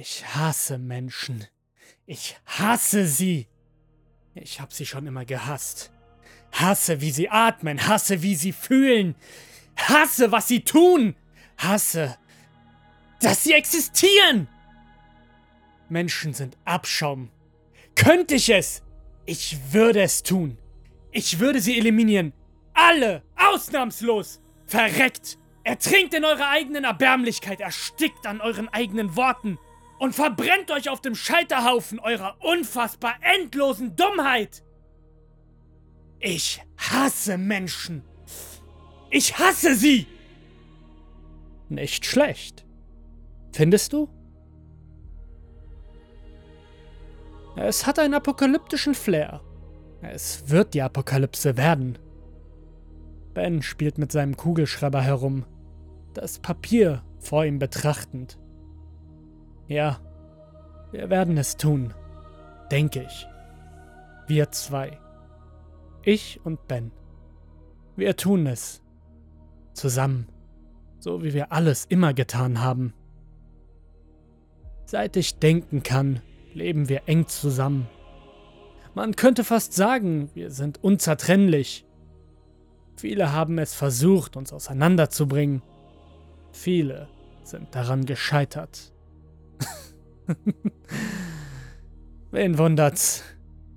Ich hasse Menschen. Ich hasse sie. Ich hab sie schon immer gehasst. Hasse, wie sie atmen, hasse, wie sie fühlen. Hasse, was sie tun. Hasse, dass sie existieren. Menschen sind Abschaum. Könnte ich es? Ich würde es tun. Ich würde sie eliminieren. Alle, ausnahmslos. Verreckt. Ertrinkt in eurer eigenen Erbärmlichkeit, erstickt an euren eigenen Worten und verbrennt euch auf dem Scheiterhaufen eurer unfassbar endlosen Dummheit. Ich hasse Menschen. Ich hasse sie. Nicht schlecht. Findest du? Es hat einen apokalyptischen Flair. Es wird die Apokalypse werden. Ben spielt mit seinem Kugelschreiber herum, das Papier vor ihm betrachtend. Ja, wir werden es tun, denke ich. Wir zwei. Ich und Ben. Wir tun es. Zusammen. So wie wir alles immer getan haben. Seit ich denken kann, leben wir eng zusammen. Man könnte fast sagen, wir sind unzertrennlich. Viele haben es versucht, uns auseinanderzubringen. Viele sind daran gescheitert. Wen wundert's?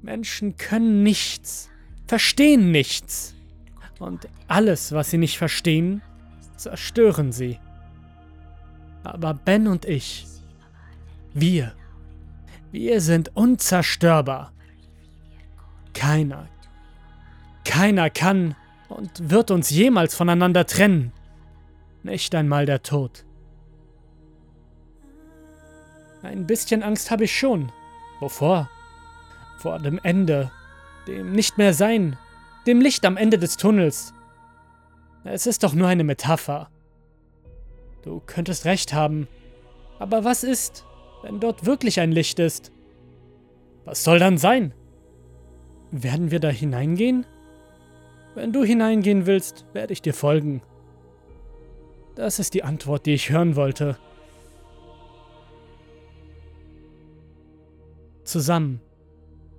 Menschen können nichts, verstehen nichts. Und alles, was sie nicht verstehen, zerstören sie. Aber Ben und ich, wir, wir sind unzerstörbar. Keiner, keiner kann und wird uns jemals voneinander trennen. Nicht einmal der Tod. Ein bisschen Angst habe ich schon. Wovor? Vor dem Ende, dem Nicht-mehr-Sein, dem Licht am Ende des Tunnels. Es ist doch nur eine Metapher. Du könntest recht haben. Aber was ist, wenn dort wirklich ein Licht ist? Was soll dann sein? Werden wir da hineingehen? Wenn du hineingehen willst, werde ich dir folgen. Das ist die Antwort, die ich hören wollte. Zusammen.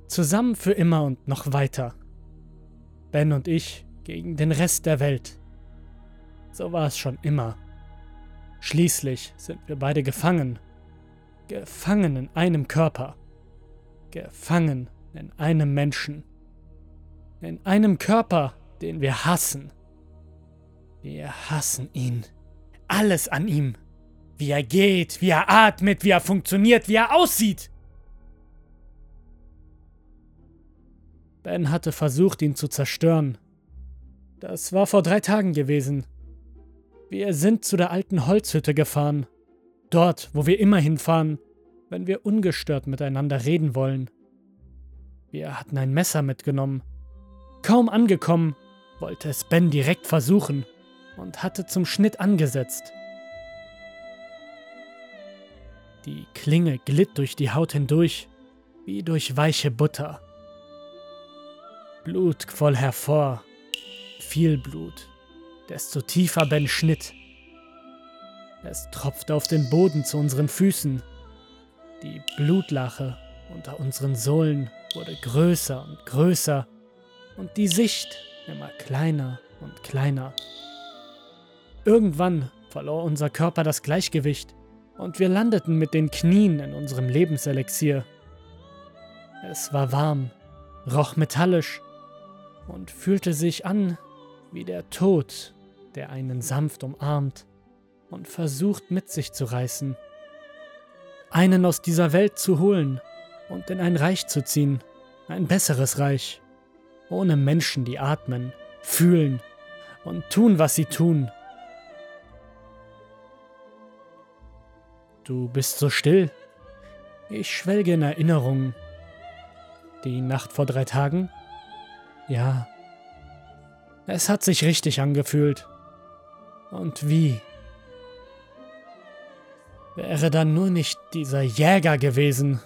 Zusammen für immer und noch weiter. Ben und ich gegen den Rest der Welt. So war es schon immer. Schließlich sind wir beide gefangen. Gefangen in einem Körper. Gefangen in einem Menschen. In einem Körper, den wir hassen. Wir hassen ihn. Alles an ihm. Wie er geht, wie er atmet, wie er funktioniert, wie er aussieht. Ben hatte versucht, ihn zu zerstören. Das war vor drei Tagen gewesen. Wir sind zu der alten Holzhütte gefahren. Dort, wo wir immer hinfahren, wenn wir ungestört miteinander reden wollen. Wir hatten ein Messer mitgenommen. Kaum angekommen, wollte es Ben direkt versuchen und hatte zum Schnitt angesetzt. Die Klinge glitt durch die Haut hindurch, wie durch weiche Butter. Blut quoll hervor, viel Blut, desto tiefer Ben schnitt. Es tropfte auf den Boden zu unseren Füßen. Die Blutlache unter unseren Sohlen wurde größer und größer und die Sicht immer kleiner und kleiner. Irgendwann verlor unser Körper das Gleichgewicht und wir landeten mit den Knien in unserem Lebenselixier. Es war warm, roch metallisch und fühlte sich an wie der Tod, der einen sanft umarmt und versucht mit sich zu reißen. Einen aus dieser Welt zu holen und in ein Reich zu ziehen, ein besseres Reich, ohne Menschen, die atmen, fühlen und tun, was sie tun. Du bist so still. Ich schwelge in Erinnerungen. Die Nacht vor drei Tagen? Ja. Es hat sich richtig angefühlt. Und wie? Wäre dann nur nicht dieser Jäger gewesen.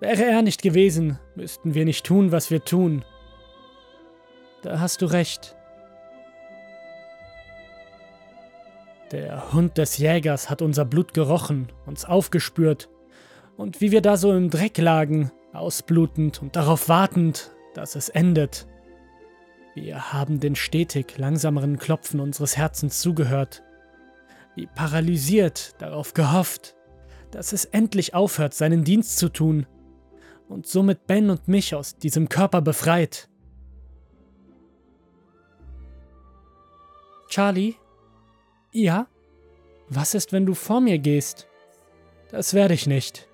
Wäre er nicht gewesen, müssten wir nicht tun, was wir tun. Da hast du recht. Der Hund des Jägers hat unser Blut gerochen, uns aufgespürt Und wie wir da so im Dreck lagen, ausblutend und darauf wartend, dass es endet. Wir haben den stetig langsameren Klopfen unseres Herzens zugehört, wie paralysiert darauf gehofft, dass es endlich aufhört, seinen Dienst zu tun und somit Ben und mich aus diesem Körper befreit. Charlie? Ja? Was ist, wenn du vor mir gehst? Das werde ich nicht.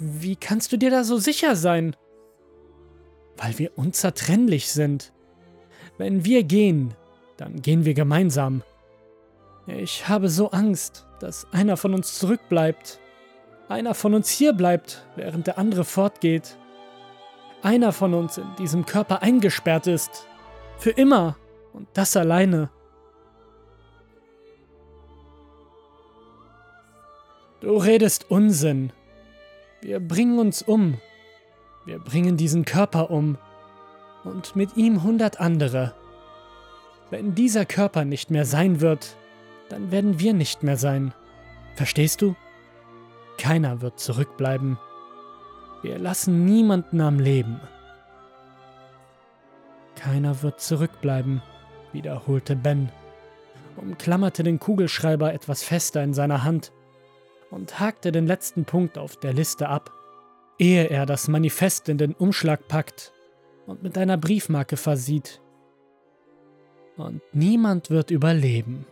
Wie kannst du dir da so sicher sein? Weil wir unzertrennlich sind. Wenn wir gehen, dann gehen wir gemeinsam. Ich habe so Angst, dass einer von uns zurückbleibt. Einer von uns hier bleibt, während der andere fortgeht. Einer von uns in diesem Körper eingesperrt ist. Für immer. Und das alleine. Du redest Unsinn. Wir bringen uns um. Wir bringen diesen Körper um. Und mit ihm hundert andere. Wenn dieser Körper nicht mehr sein wird, dann werden wir nicht mehr sein. Verstehst du? Keiner wird zurückbleiben. Wir lassen niemanden am Leben. Keiner wird zurückbleiben, wiederholte Ben, umklammerte den Kugelschreiber etwas fester in seiner Hand und hakte den letzten Punkt auf der Liste ab, ehe er das Manifest in den Umschlag packt und mit einer Briefmarke versieht. Und niemand wird überleben.